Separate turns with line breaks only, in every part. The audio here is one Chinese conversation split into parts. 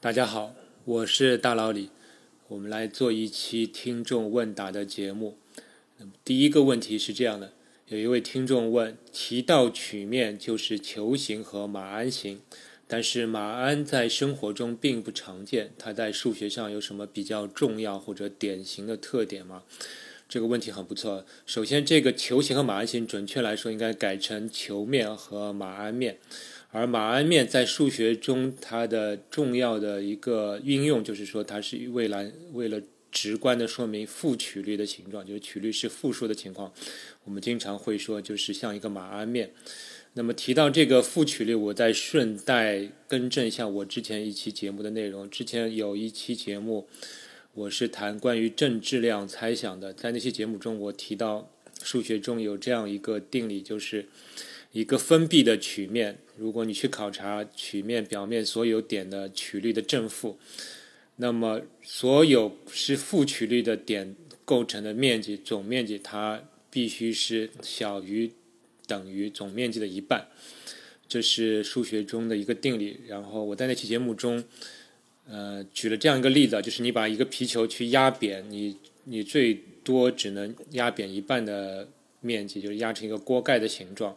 大家好，我是大老李，我们来做一期听众问答的节目。第一个问题是这样的：有一位听众问，提到曲面就是球形和马鞍形，但是马鞍在生活中并不常见，它在数学上有什么比较重要或者典型的特点吗？这个问题很不错。首先，这个球形和马鞍形，准确来说应该改成球面和马鞍面。而马鞍面在数学中，它的重要的一个应用就是说，它是为了为了直观的说明负曲率的形状，就是曲率是负数的情况，我们经常会说就是像一个马鞍面。那么提到这个负曲率，我再顺带更正一下我之前一期节目的内容。之前有一期节目，我是谈关于正质量猜想的，在那期节目中，我提到数学中有这样一个定理，就是一个封闭的曲面。如果你去考察曲面表面所有点的曲率的正负，那么所有是负曲率的点构成的面积总面积，它必须是小于等于总面积的一半。这是数学中的一个定理。然后我在那期节目中，呃，举了这样一个例子，就是你把一个皮球去压扁，你你最多只能压扁一半的面积，就是压成一个锅盖的形状。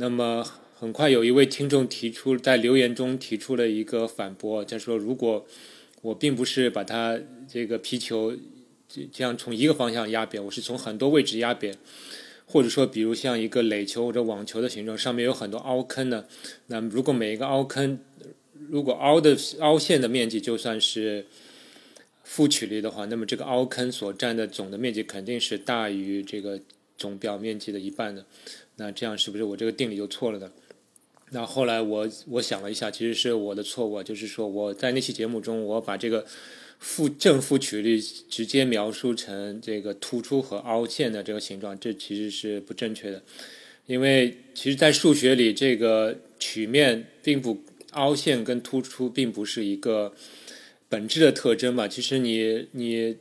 那么很快有一位听众提出，在留言中提出了一个反驳，他说：“如果我并不是把它这个皮球这样从一个方向压扁，我是从很多位置压扁，或者说，比如像一个垒球或者网球的形状，上面有很多凹坑呢？那么如果每一个凹坑，如果凹的凹陷的面积就算是负曲率的话，那么这个凹坑所占的总的面积肯定是大于这个总表面积的一半的。那这样是不是我这个定理就错了呢？”那后来我我想了一下，其实是我的错误，就是说我在那期节目中，我把这个负正负曲率直接描述成这个突出和凹陷的这个形状，这其实是不正确的。因为其实，在数学里，这个曲面并不凹陷跟突出并不是一个本质的特征嘛。其实你你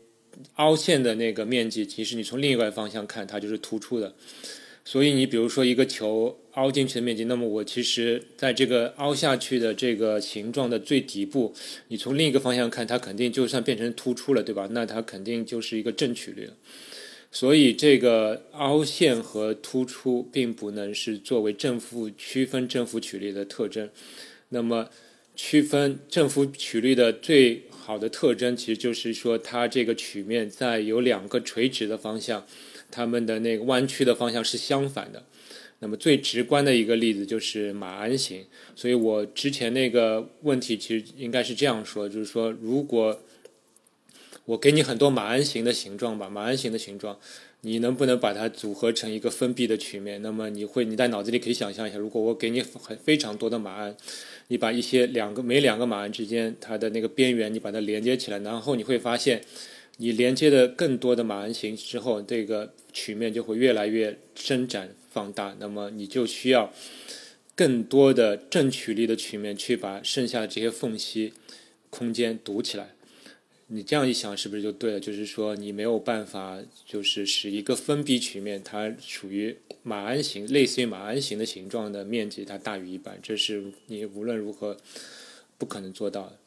凹陷的那个面积，其实你从另一个方向看，它就是突出的。所以你比如说一个球凹进去的面积，那么我其实在这个凹下去的这个形状的最底部，你从另一个方向看，它肯定就算变成突出了，对吧？那它肯定就是一个正曲率。所以这个凹陷和突出并不能是作为正负区分正负曲率的特征。那么区分正负曲率的最好的特征，其实就是说它这个曲面在有两个垂直的方向。它们的那个弯曲的方向是相反的，那么最直观的一个例子就是马鞍形。所以我之前那个问题其实应该是这样说，就是说，如果我给你很多马鞍形的形状吧，马鞍形的形状，你能不能把它组合成一个封闭的曲面？那么你会你在脑子里可以想象一下，如果我给你很非常多的马鞍，你把一些两个每两个马鞍之间它的那个边缘你把它连接起来，然后你会发现。你连接的更多的马鞍形之后，这个曲面就会越来越伸展放大。那么你就需要更多的正曲率的曲面去把剩下的这些缝隙空间堵起来。你这样一想，是不是就对了？就是说，你没有办法，就是使一个封闭曲面它属于马鞍形，类似于马鞍形的形状的面积它大于一半，这是你无论如何不可能做到的。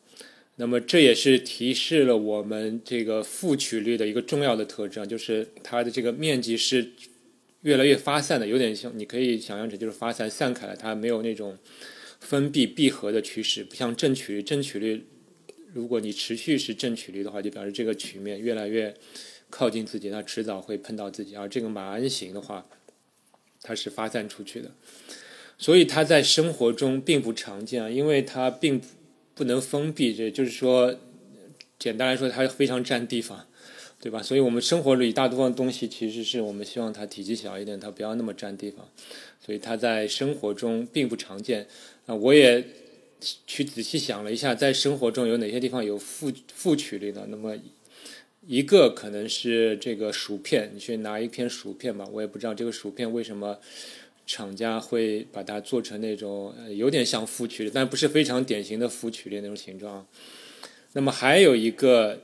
那么这也是提示了我们这个负曲率的一个重要的特征，就是它的这个面积是越来越发散的，有点像你可以想象成就是发散散开了，它没有那种封闭闭合的趋势，不像正曲率，正曲率如果你持续是正曲率的话，就表示这个曲面越来越靠近自己，那迟早会碰到自己。而这个马鞍形的话，它是发散出去的，所以它在生活中并不常见，因为它并不。能封闭，这就是说，简单来说，它非常占地方，对吧？所以我们生活里大部分东西，其实是我们希望它体积小一点，它不要那么占地方，所以它在生活中并不常见。啊，我也去仔细想了一下，在生活中有哪些地方有负负曲率呢？那么一个可能是这个薯片，你去拿一片薯片吧，我也不知道这个薯片为什么。厂家会把它做成那种有点像负曲率，但不是非常典型的负曲率那种形状。那么还有一个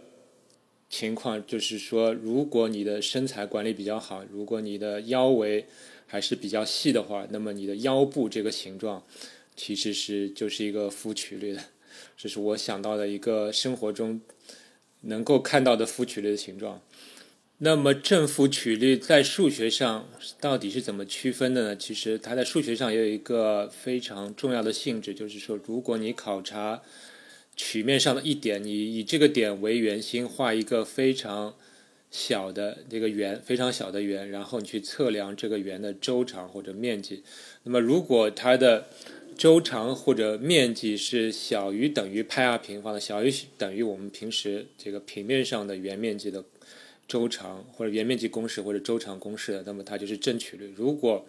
情况就是说，如果你的身材管理比较好，如果你的腰围还是比较细的话，那么你的腰部这个形状其实是就是一个负曲率的。这是我想到的一个生活中能够看到的负曲率的形状。那么正负曲率在数学上到底是怎么区分的呢？其实它在数学上也有一个非常重要的性质，就是说，如果你考察曲面上的一点，你以这个点为圆心，画一个非常小的这个圆，非常小的圆，然后你去测量这个圆的周长或者面积。那么如果它的周长或者面积是小于等于派 r 平方的，小于等于我们平时这个平面上的圆面积的。周长或者圆面积公式或者周长公式的，那么它就是正曲率。如果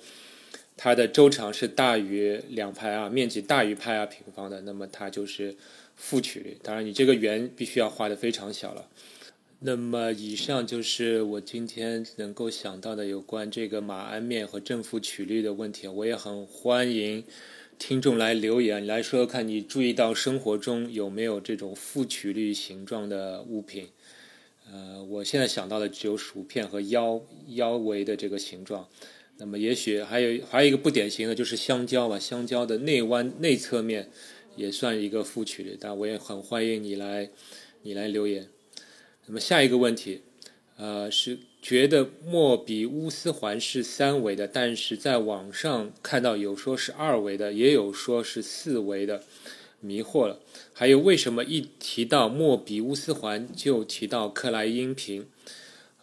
它的周长是大于两派 r，面积大于派 r 平方的，那么它就是负曲率。当然，你这个圆必须要画的非常小了。那么，以上就是我今天能够想到的有关这个马鞍面和正负曲率的问题。我也很欢迎听众来留言，来说说看你注意到生活中有没有这种负曲率形状的物品。呃，我现在想到的只有薯片和腰腰围的这个形状，那么也许还有还有一个不典型的，就是香蕉吧。香蕉的内弯内侧面也算一个负曲率，但我也很欢迎你来你来留言。那么下一个问题，呃，是觉得莫比乌斯环是三维的，但是在网上看到有说是二维的，也有说是四维的。迷惑了，还有为什么一提到莫比乌斯环就提到克莱因瓶？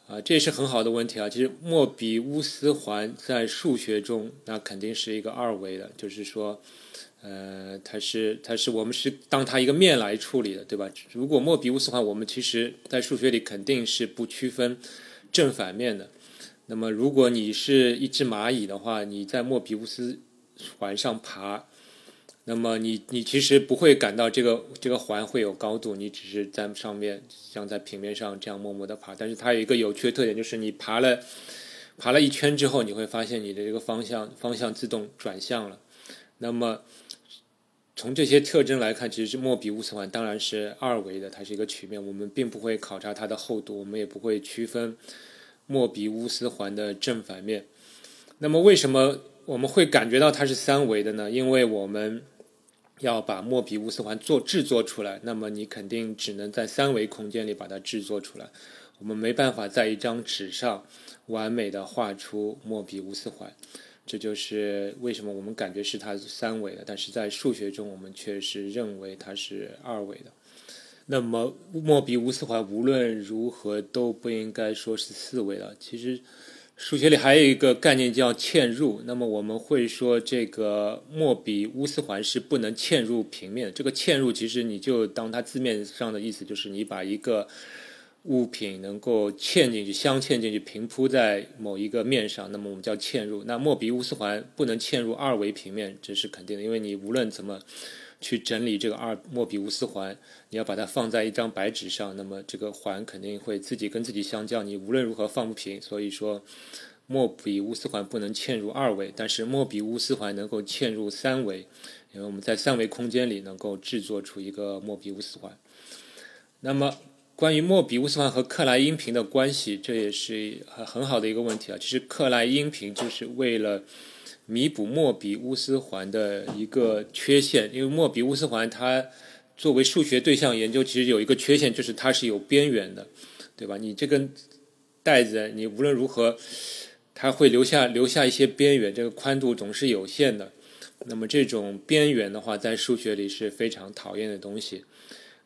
啊，这也是很好的问题啊。其实莫比乌斯环在数学中那肯定是一个二维的，就是说，呃，它是它是我们是当它一个面来处理的，对吧？如果莫比乌斯环，我们其实在数学里肯定是不区分正反面的。那么如果你是一只蚂蚁的话，你在莫比乌斯环上爬。那么你你其实不会感到这个这个环会有高度，你只是在上面像在平面上这样默默的爬。但是它有一个有趣的特点，就是你爬了爬了一圈之后，你会发现你的这个方向方向自动转向了。那么从这些特征来看，其实是莫比乌斯环当然是二维的，它是一个曲面，我们并不会考察它的厚度，我们也不会区分莫比乌斯环的正反面。那么为什么我们会感觉到它是三维的呢？因为我们要把莫比乌斯环做制作出来，那么你肯定只能在三维空间里把它制作出来。我们没办法在一张纸上完美的画出莫比乌斯环，这就是为什么我们感觉是它是三维的，但是在数学中我们却是认为它是二维的。那么莫比乌斯环无论如何都不应该说是四维的。其实。数学里还有一个概念叫嵌入，那么我们会说这个莫比乌斯环是不能嵌入平面。这个嵌入其实你就当它字面上的意思，就是你把一个物品能够嵌进去、镶嵌进去、平铺在某一个面上，那么我们叫嵌入。那莫比乌斯环不能嵌入二维平面，这是肯定的，因为你无论怎么。去整理这个二莫比乌斯环，你要把它放在一张白纸上，那么这个环肯定会自己跟自己相交，你无论如何放不平。所以说，莫比乌斯环不能嵌入二维，但是莫比乌斯环能够嵌入三维，因为我们在三维空间里能够制作出一个莫比乌斯环。那么，关于莫比乌斯环和克莱因瓶的关系，这也是很好的一个问题啊。其实克莱因瓶就是为了。弥补莫比乌斯环的一个缺陷，因为莫比乌斯环它作为数学对象研究，其实有一个缺陷，就是它是有边缘的，对吧？你这根带子，你无论如何，它会留下留下一些边缘，这个宽度总是有限的。那么这种边缘的话，在数学里是非常讨厌的东西。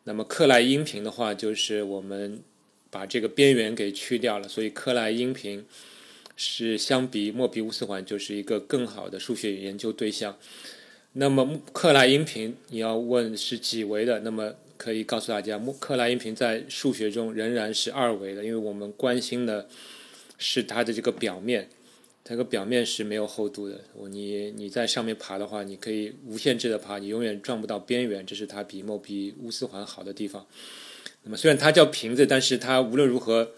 那么克莱因平的话，就是我们把这个边缘给去掉了，所以克莱因平。是相比莫比乌斯环就是一个更好的数学研究对象。那么克莱因平你要问是几维的，那么可以告诉大家，克莱因平在数学中仍然是二维的，因为我们关心的是它的这个表面，它个表面是没有厚度的。你你在上面爬的话，你可以无限制的爬，你永远撞不到边缘，这是它比莫比乌斯环好的地方。那么虽然它叫瓶子，但是它无论如何。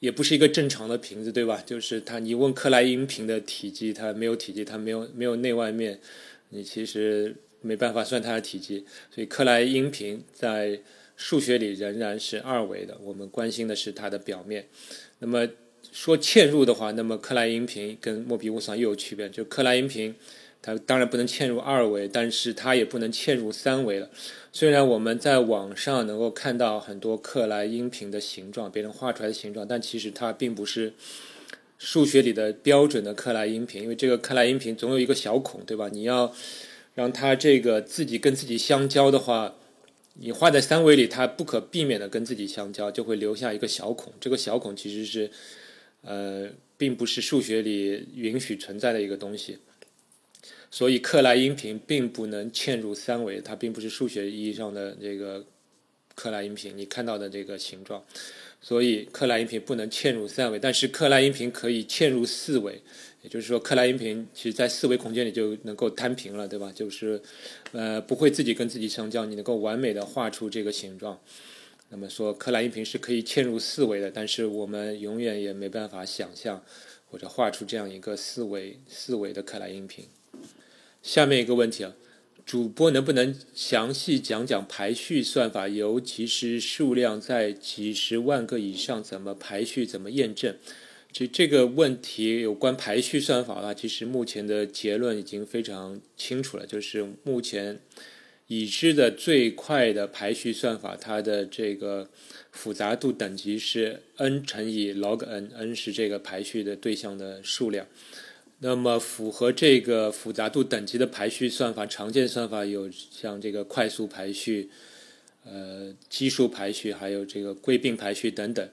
也不是一个正常的瓶子，对吧？就是它，你问克莱因瓶的体积，它没有体积，它没有没有内外面，你其实没办法算它的体积。所以克莱因瓶在数学里仍然是二维的，我们关心的是它的表面。那么说嵌入的话，那么克莱因瓶跟莫比乌斯环又有区别，就克莱因瓶它当然不能嵌入二维，但是它也不能嵌入三维了。虽然我们在网上能够看到很多克莱因瓶的形状，别人画出来的形状，但其实它并不是数学里的标准的克莱因瓶，因为这个克莱因瓶总有一个小孔，对吧？你要让它这个自己跟自己相交的话，你画在三维里，它不可避免的跟自己相交，就会留下一个小孔。这个小孔其实是呃，并不是数学里允许存在的一个东西。所以克莱因瓶并不能嵌入三维，它并不是数学意义上的这个克莱因瓶，你看到的这个形状。所以克莱因瓶不能嵌入三维，但是克莱因瓶可以嵌入四维，也就是说克莱因瓶其实在四维空间里就能够摊平了，对吧？就是呃不会自己跟自己相交，你能够完美的画出这个形状。那么说克莱因瓶是可以嵌入四维的，但是我们永远也没办法想象或者画出这样一个四维四维的克莱因瓶。下面一个问题啊，主播能不能详细讲讲排序算法，尤其是数量在几十万个以上怎么排序、怎么验证？这这个问题有关排序算法的话，其实目前的结论已经非常清楚了，就是目前已知的最快的排序算法，它的这个复杂度等级是 n 乘以 log n，n 是这个排序的对象的数量。那么符合这个复杂度等级的排序算法，常见算法有像这个快速排序、呃奇数排序，还有这个归并排序等等。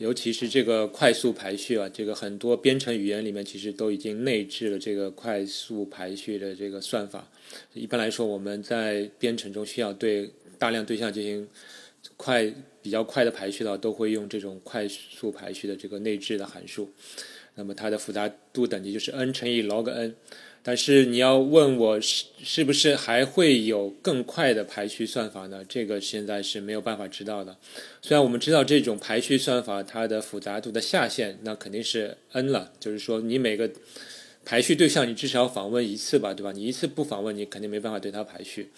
尤其是这个快速排序啊，这个很多编程语言里面其实都已经内置了这个快速排序的这个算法。一般来说，我们在编程中需要对大量对象进行快比较快的排序的话，都会用这种快速排序的这个内置的函数。那么它的复杂度等级就是 n 乘以 log n，但是你要问我是是不是还会有更快的排序算法呢？这个现在是没有办法知道的。虽然我们知道这种排序算法它的复杂度的下限那肯定是 n 了，就是说你每个排序对象你至少访问一次吧，对吧？你一次不访问，你肯定没办法对它排序。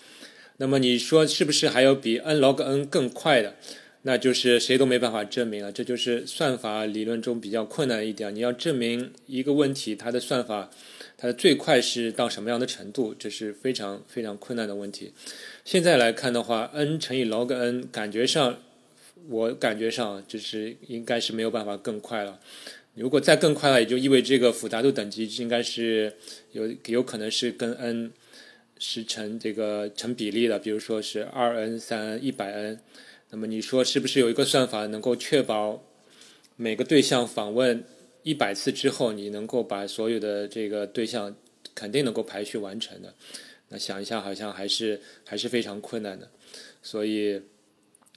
那么你说是不是还有比 n log n 更快的？那就是谁都没办法证明了，这就是算法理论中比较困难一点。你要证明一个问题，它的算法它最快是到什么样的程度，这是非常非常困难的问题。现在来看的话，n 乘以 log n，感觉上我感觉上就是应该是没有办法更快了。如果再更快了，也就意味这个复杂度等级应该是有有可能是跟 n 是成这个成比例的，比如说是二 n、三 n、一百 n。那么你说是不是有一个算法能够确保每个对象访问一百次之后，你能够把所有的这个对象肯定能够排序完成的？那想一下，好像还是还是非常困难的。所以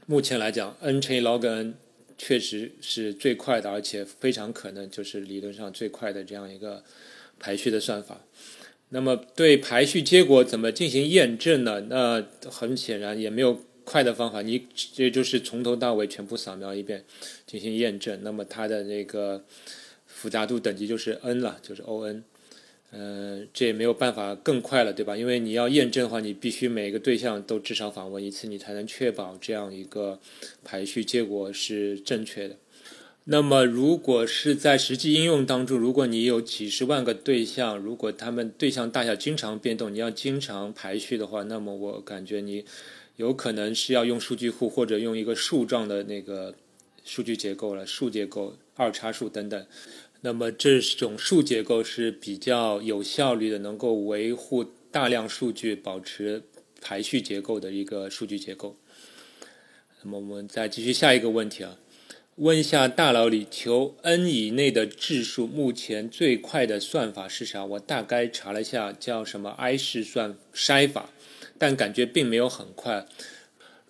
目前来讲，n 乘以 log n 确实是最快的，而且非常可能就是理论上最快的这样一个排序的算法。那么对排序结果怎么进行验证呢？那很显然也没有。快的方法，你这就是从头到尾全部扫描一遍进行验证。那么它的那个复杂度等级就是 n 了，就是 O n。嗯，这也没有办法更快了，对吧？因为你要验证的话，你必须每个对象都至少访问一次，你才能确保这样一个排序结果是正确的。那么如果是在实际应用当中，如果你有几十万个对象，如果他们对象大小经常变动，你要经常排序的话，那么我感觉你。有可能是要用数据库或者用一个树状的那个数据结构了，数结构、二叉树等等。那么这种数结构是比较有效率的，能够维护大量数据、保持排序结构的一个数据结构。那么我们再继续下一个问题啊，问一下大佬里求 n 以内的质数，目前最快的算法是啥？我大概查了一下，叫什么 I 式算筛法。但感觉并没有很快。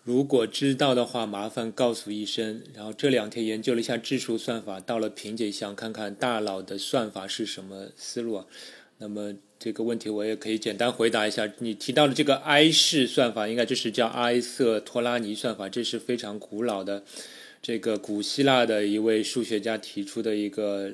如果知道的话，麻烦告诉一声。然后这两天研究了一下质数算法，到了瓶颈，想看看大佬的算法是什么思路啊。那么这个问题我也可以简单回答一下。你提到的这个 I 式算法，应该就是叫埃瑟托拉尼算法，这是非常古老的，这个古希腊的一位数学家提出的一个。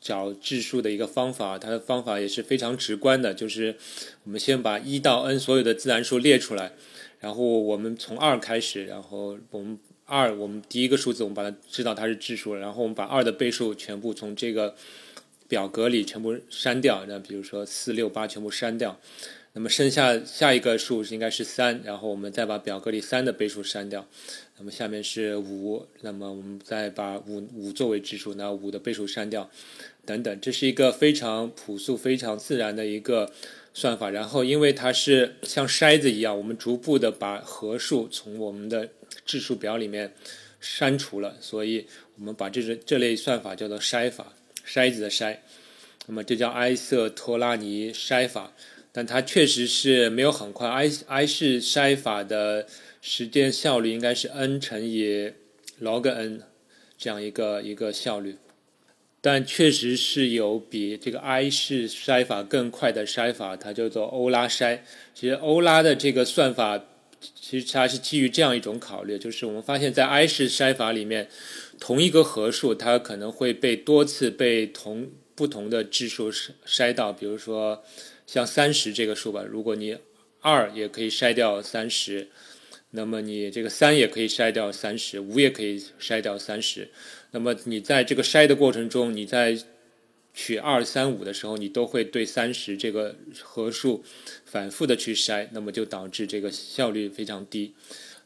找质数的一个方法，它的方法也是非常直观的，就是我们先把一到 n 所有的自然数列出来，然后我们从二开始，然后我们二，我们第一个数字我们把它知道它是质数，然后我们把二的倍数全部从这个表格里全部删掉，那比如说四六八全部删掉，那么剩下下一个数应该是三，然后我们再把表格里三的倍数删掉，那么下面是五，那么我们再把五五作为质数，那五的倍数删掉，等等，这是一个非常朴素、非常自然的一个算法。然后因为它是像筛子一样，我们逐步的把合数从我们的质数表里面删除了，所以我们把这这这类算法叫做筛法。筛子的筛，那么这叫埃瑟托拉尼筛法，但它确实是没有很快。埃埃式筛法的时间效率应该是 n 乘以 log n 这样一个一个效率，但确实是有比这个埃式筛法更快的筛法，它叫做欧拉筛。其实欧拉的这个算法，其实它是基于这样一种考虑，就是我们发现，在埃式筛法里面。同一个合数，它可能会被多次被同不同的质数筛筛到，比如说像三十这个数吧，如果你二也可以筛掉三十，那么你这个三也可以筛掉三十，五也可以筛掉三十，那么你在这个筛的过程中，你在取二三五的时候，你都会对三十这个合数反复的去筛，那么就导致这个效率非常低。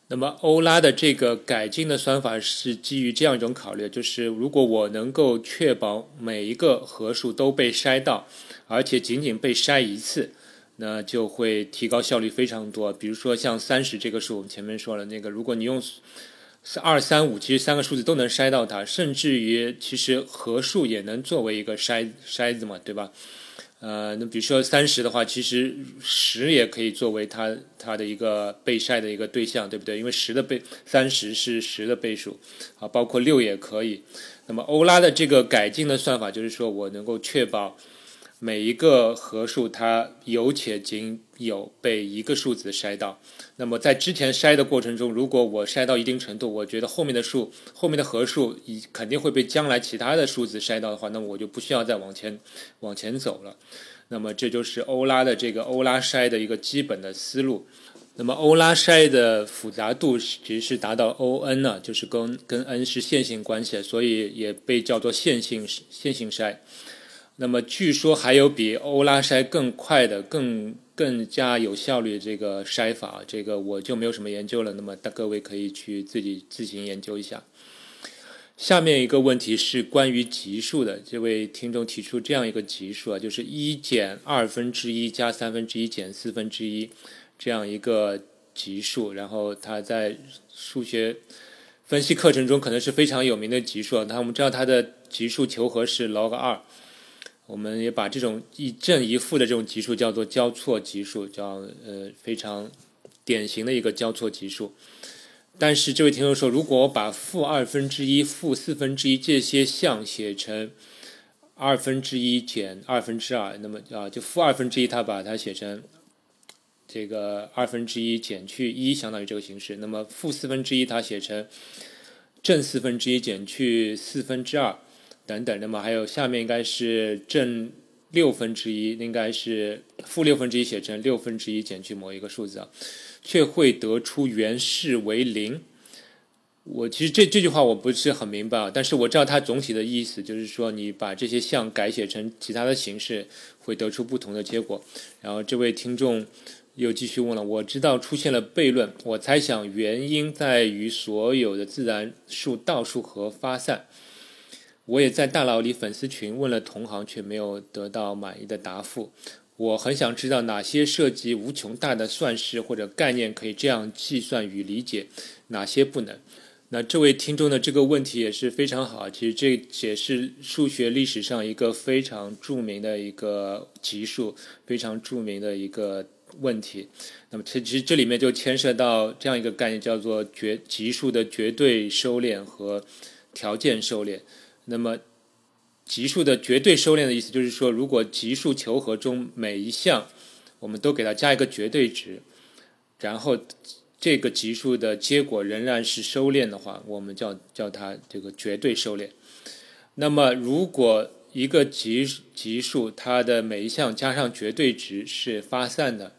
那么欧拉的这个改进的算法是基于这样一种考虑，就是如果我能够确保每一个合数都被筛到，而且仅仅被筛一次，那就会提高效率非常多。比如说像三十这个数，我们前面说了，那个如果你用二三五，其实三个数字都能筛到它，甚至于其实合数也能作为一个筛筛子嘛，对吧？呃，那比如说三十的话，其实十也可以作为它它的一个被筛的一个对象，对不对？因为十的倍三十是十的倍数，啊，包括六也可以。那么欧拉的这个改进的算法就是说我能够确保每一个合数它有且仅有被一个数字筛到。那么在之前筛的过程中，如果我筛到一定程度，我觉得后面的数后面的合数已肯定会被将来其他的数字筛到的话，那么我就不需要再往前往前走了。那么这就是欧拉的这个欧拉筛的一个基本的思路。那么欧拉筛的复杂度其实是达到 O n 呢，就是跟跟 n 是线性关系，所以也被叫做线性线性筛。那么据说还有比欧拉筛更快的、更更加有效率的这个筛法，这个我就没有什么研究了。那么大各位可以去自己自行研究一下。下面一个问题是关于级数的，这位听众提出这样一个级数啊，就是一减二分之一加三分之一减四分之一这样一个级数，然后他在数学分析课程中可能是非常有名的级数。那我们知道它的级数求和是 log 二，我们也把这种一正一负的这种级数叫做交错级数，叫呃非常典型的一个交错级数。但是这位听众说，如果我把负二分之一、负四分之一这些项写成二分之一减二分之二，那么啊，就负二分之一，他把它写成这个二分之一减去一，相当于这个形式。那么负四分之一，它写成正四分之一减去四分之二，等等。那么还有下面应该是正六分之一，应该是负六分之一写成六分之一减去某一个数字啊。却会得出原式为零。我其实这这句话我不是很明白啊，但是我知道它总体的意思就是说，你把这些项改写成其他的形式，会得出不同的结果。然后这位听众又继续问了：我知道出现了悖论，我猜想原因在于所有的自然数倒数和发散。我也在大佬里粉丝群问了同行，却没有得到满意的答复。我很想知道哪些涉及无穷大的算式或者概念可以这样计算与理解，哪些不能？那这位听众的这个问题也是非常好。其实这也是数学历史上一个非常著名的一个级数，非常著名的一个问题。那么其实这里面就牵涉到这样一个概念，叫做绝级数的绝对收敛和条件收敛。那么级数的绝对收敛的意思就是说，如果级数求和中每一项我们都给它加一个绝对值，然后这个级数的结果仍然是收敛的话，我们叫叫它这个绝对收敛。那么，如果一个级级数它的每一项加上绝对值是发散的，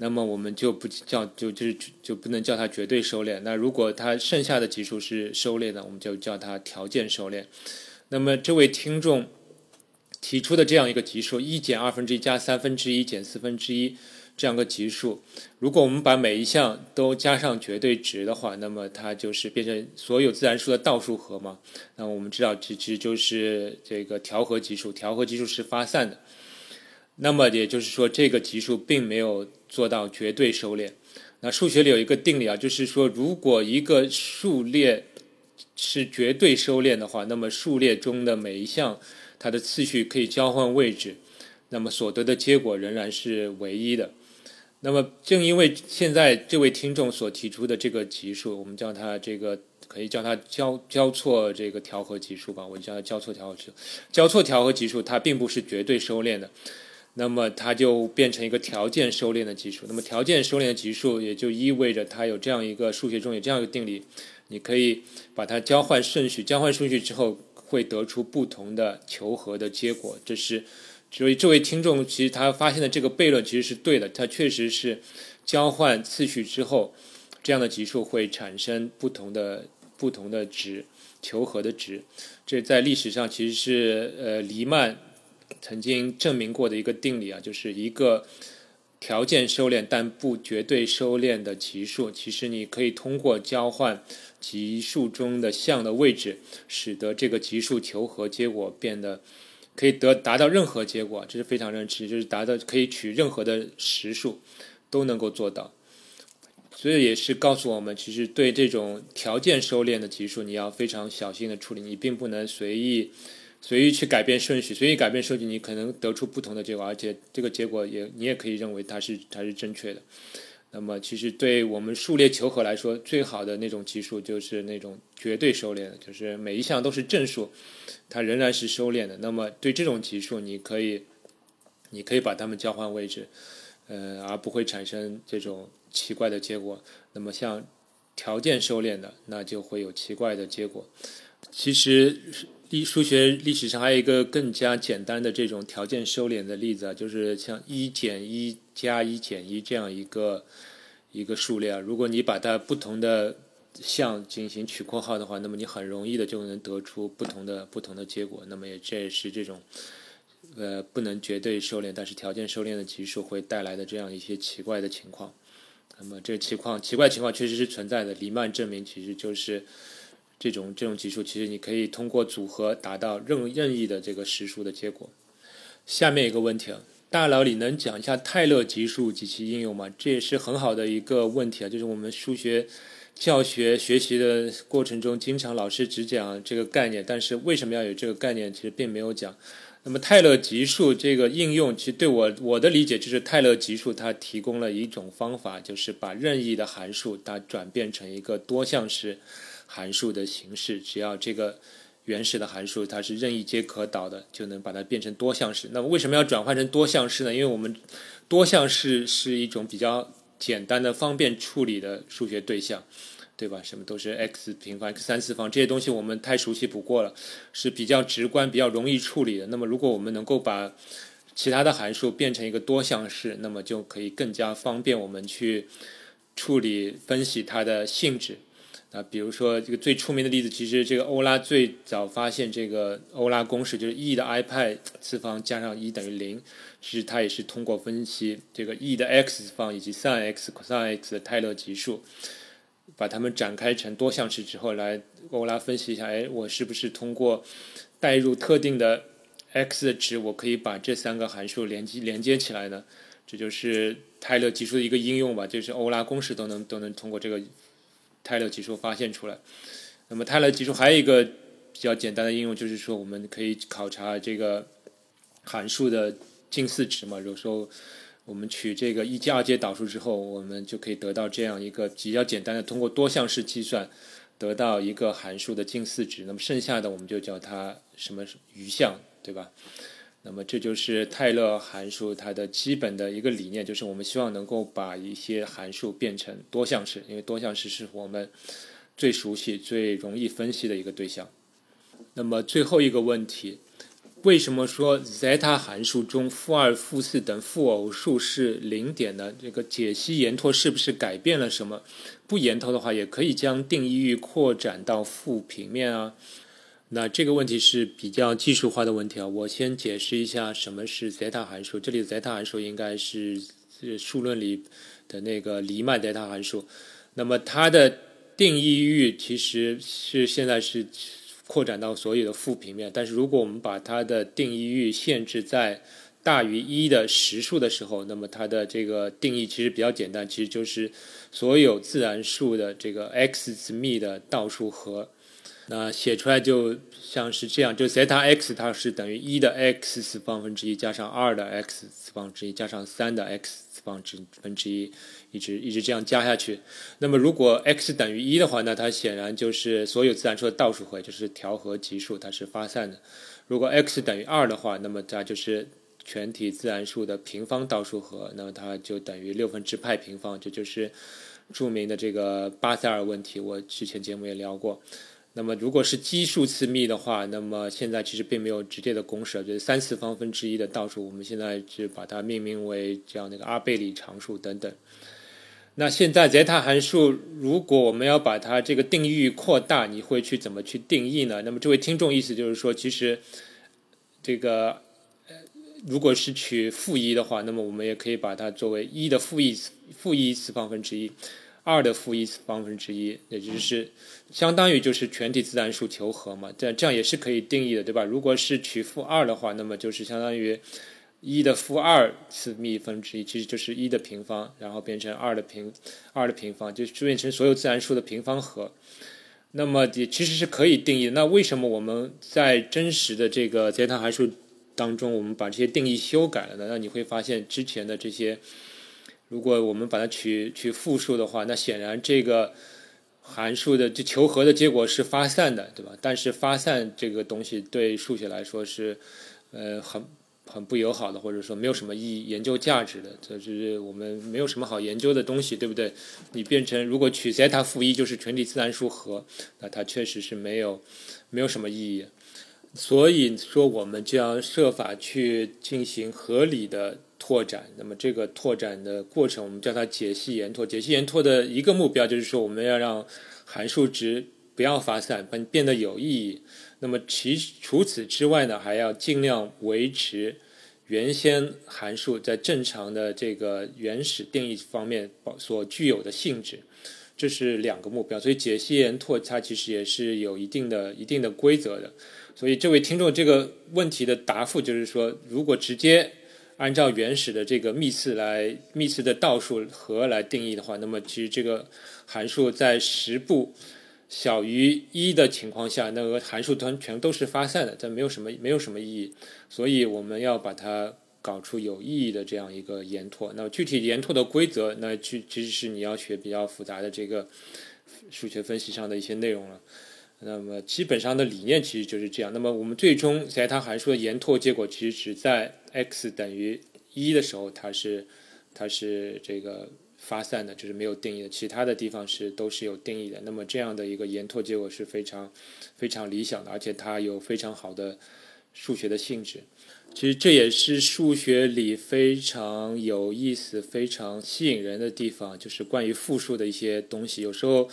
那么我们就不叫就就是就不能叫它绝对收敛。那如果它剩下的级数是收敛的，我们就叫它条件收敛。那么这位听众提出的这样一个级数，一减二分之一加三分之一减四分之一这样个级数，如果我们把每一项都加上绝对值的话，那么它就是变成所有自然数的倒数和嘛。那我们知道，其实就是这个调和级数，调和级数是发散的。那么也就是说，这个级数并没有做到绝对收敛。那数学里有一个定理啊，就是说，如果一个数列是绝对收敛的话，那么数列中的每一项它的次序可以交换位置，那么所得的结果仍然是唯一的。那么正因为现在这位听众所提出的这个级数，我们叫它这个可以叫它交交错这个调和级数吧，我叫它交错调和级数。交错调和级数它并不是绝对收敛的。那么它就变成一个条件收敛的级数。那么条件收敛的级数也就意味着它有这样一个数学中有这样一个定理，你可以把它交换顺序，交换顺序之后会得出不同的求和的结果。这是所以这位听众其实他发现的这个悖论其实是对的，它确实是交换次序之后，这样的级数会产生不同的不同的值，求和的值。这在历史上其实是呃黎曼。曾经证明过的一个定理啊，就是一个条件收敛但不绝对收敛的级数，其实你可以通过交换级数中的项的位置，使得这个级数求和结果变得可以得达到任何结果，这是非常认知，就是达到可以取任何的实数都能够做到。所以也是告诉我们，其实对这种条件收敛的级数，你要非常小心的处理，你并不能随意。随意去改变顺序，随意改变顺序，你可能得出不同的结果，而且这个结果也你也可以认为它是它是正确的。那么，其实对我们数列求和来说，最好的那种级数就是那种绝对收敛的，就是每一项都是正数，它仍然是收敛的。那么，对这种级数，你可以你可以把它们交换位置，呃，而不会产生这种奇怪的结果。那么，像条件收敛的，那就会有奇怪的结果。其实。历数学历史上还有一个更加简单的这种条件收敛的例子啊，就是像一减一加一减一这样一个一个数列。如果你把它不同的项进行取括号的话，那么你很容易的就能得出不同的不同的结果。那么也这也是这种呃不能绝对收敛，但是条件收敛的级数会带来的这样一些奇怪的情况。那么这个情况奇怪情况确实是存在的。黎曼证明其实就是。这种这种级数，其实你可以通过组合达到任任意的这个实数的结果。下面一个问题啊，大佬，你能讲一下泰勒级数及其应用吗？这也是很好的一个问题啊，就是我们数学教学学习的过程中，经常老师只讲这个概念，但是为什么要有这个概念，其实并没有讲。那么泰勒级数这个应用，其实对我我的理解就是泰勒级数它提供了一种方法，就是把任意的函数它转变成一个多项式。函数的形式，只要这个原始的函数它是任意皆可导的，就能把它变成多项式。那么为什么要转换成多项式呢？因为我们多项式是一种比较简单的、方便处理的数学对象，对吧？什么都是 x 平方、x 三次方这些东西，我们太熟悉不过了，是比较直观、比较容易处理的。那么如果我们能够把其他的函数变成一个多项式，那么就可以更加方便我们去处理、分析它的性质。啊，比如说这个最出名的例子，其实这个欧拉最早发现这个欧拉公式，就是 e 的 i 派次方加上一等于零。其实它也是通过分析这个 e 的 x 次方以及 sin x、cos x 的泰勒级数，把它们展开成多项式之后，来欧拉分析一下，哎，我是不是通过代入特定的 x 的值，我可以把这三个函数连接连接起来呢？这就是泰勒级数的一个应用吧，就是欧拉公式都能都能通过这个。泰勒级数发现出来，那么泰勒级数还有一个比较简单的应用，就是说我们可以考察这个函数的近似值嘛。有时候我们取这个一阶、二阶导数之后，我们就可以得到这样一个比较简单的，通过多项式计算得到一个函数的近似值。那么剩下的我们就叫它什么余项，对吧？那么这就是泰勒函数它的基本的一个理念，就是我们希望能够把一些函数变成多项式，因为多项式是我们最熟悉、最容易分析的一个对象。那么最后一个问题，为什么说 zeta 函数中负二、负四等负偶数是零点呢？这个解析延拓是不是改变了什么？不延拓的话，也可以将定义域扩展到负平面啊。那这个问题是比较技术化的问题啊，我先解释一下什么是 zeta 函数。这里的 zeta 函数应该是数论里的那个黎曼 zeta 函数。那么它的定义域其实是现在是扩展到所有的负平面，但是如果我们把它的定义域限制在大于一的实数的时候，那么它的这个定义其实比较简单，其实就是所有自然数的这个 x 次幂的倒数和。那写出来就像是这样，就 zeta x 它是等于一的 x 次方分之一加上二的 x 次方之一加上三的 x 次方之分之一，一直一直这样加下去。那么如果 x 等于一的话，那它显然就是所有自然数的倒数和，就是调和级数，它是发散的。如果 x 等于二的话，那么它就是全体自然数的平方倒数和，那么它就等于六分之派平方，这就是著名的这个巴塞尔问题。我之前节目也聊过。那么，如果是奇数次幂的话，那么现在其实并没有直接的公式，就是三次方分之一的倒数，我们现在就把它命名为叫那个阿贝里常数等等。那现在 zeta 函数，如果我们要把它这个定义扩大，你会去怎么去定义呢？那么这位听众意思就是说，其实这个，如果是取负一的话，那么我们也可以把它作为一的负一负一次方分之一。二的负一次方分之一，也就是相当于就是全体自然数求和嘛，这这样也是可以定义的，对吧？如果是取负二的话，那么就是相当于一的负二次幂分之一，其实就是一的平方，然后变成二的平二的平方，就变成所有自然数的平方和。那么也其实是可以定义。那为什么我们在真实的这个 zeta 函数当中，我们把这些定义修改了呢？那你会发现之前的这些。如果我们把它取取负数的话，那显然这个函数的就求和的结果是发散的，对吧？但是发散这个东西对数学来说是呃很很不友好的，或者说没有什么意义、研究价值的，这就是我们没有什么好研究的东西，对不对？你变成如果取 zeta 负一就是全体自然数和，那它确实是没有没有什么意义。所以说，我们就要设法去进行合理的。拓展，那么这个拓展的过程，我们叫它解析延拓。解析延拓的一个目标就是说，我们要让函数值不要发散，变变得有意义。那么其除此之外呢，还要尽量维持原先函数在正常的这个原始定义方面所具有的性质。这是两个目标，所以解析延拓它其实也是有一定的一定的规则的。所以这位听众这个问题的答复就是说，如果直接按照原始的这个幂次来幂次的倒数和来定义的话，那么其实这个函数在十步小于一的情况下，那个函数它全都是发散的，这没有什么没有什么意义。所以我们要把它搞出有意义的这样一个延拓。那么具体延拓的规则，那其其实是你要学比较复杂的这个数学分析上的一些内容了。那么基本上的理念其实就是这样。那么我们最终在它函数的延拓结果，其实只在 x 等于一的时候，它是它是这个发散的，就是没有定义的。其他的地方是都是有定义的。那么这样的一个延拓结果是非常非常理想的，而且它有非常好的数学的性质。其实这也是数学里非常有意思、非常吸引人的地方，就是关于复数的一些东西。有时候。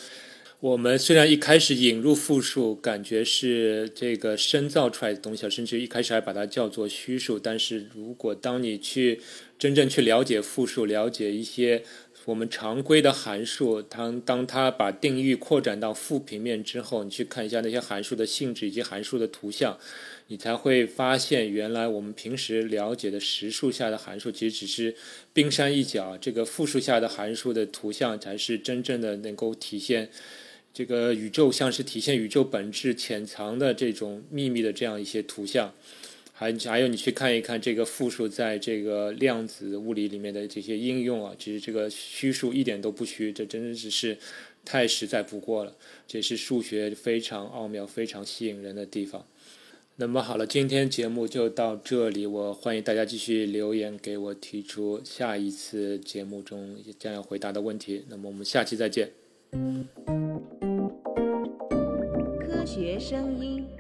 我们虽然一开始引入复数，感觉是这个深造出来的东西，甚至一开始还把它叫做虚数。但是如果当你去真正去了解复数，了解一些我们常规的函数，当当它把定义扩展到负平面之后，你去看一下那些函数的性质以及函数的图像，你才会发现，原来我们平时了解的实数下的函数，其实只是冰山一角。这个复数下的函数的图像，才是真正的能够体现。这个宇宙像是体现宇宙本质潜藏的这种秘密的这样一些图像，还还有你去看一看这个复数在这个量子物理里面的这些应用啊，其实这个虚数一点都不虚，这真的只是太实在不过了，这是数学非常奥妙、非常吸引人的地方。那么好了，今天节目就到这里，我欢迎大家继续留言给我提出下一次节目中将要回答的问题。那么我们下期再见。
科学声音。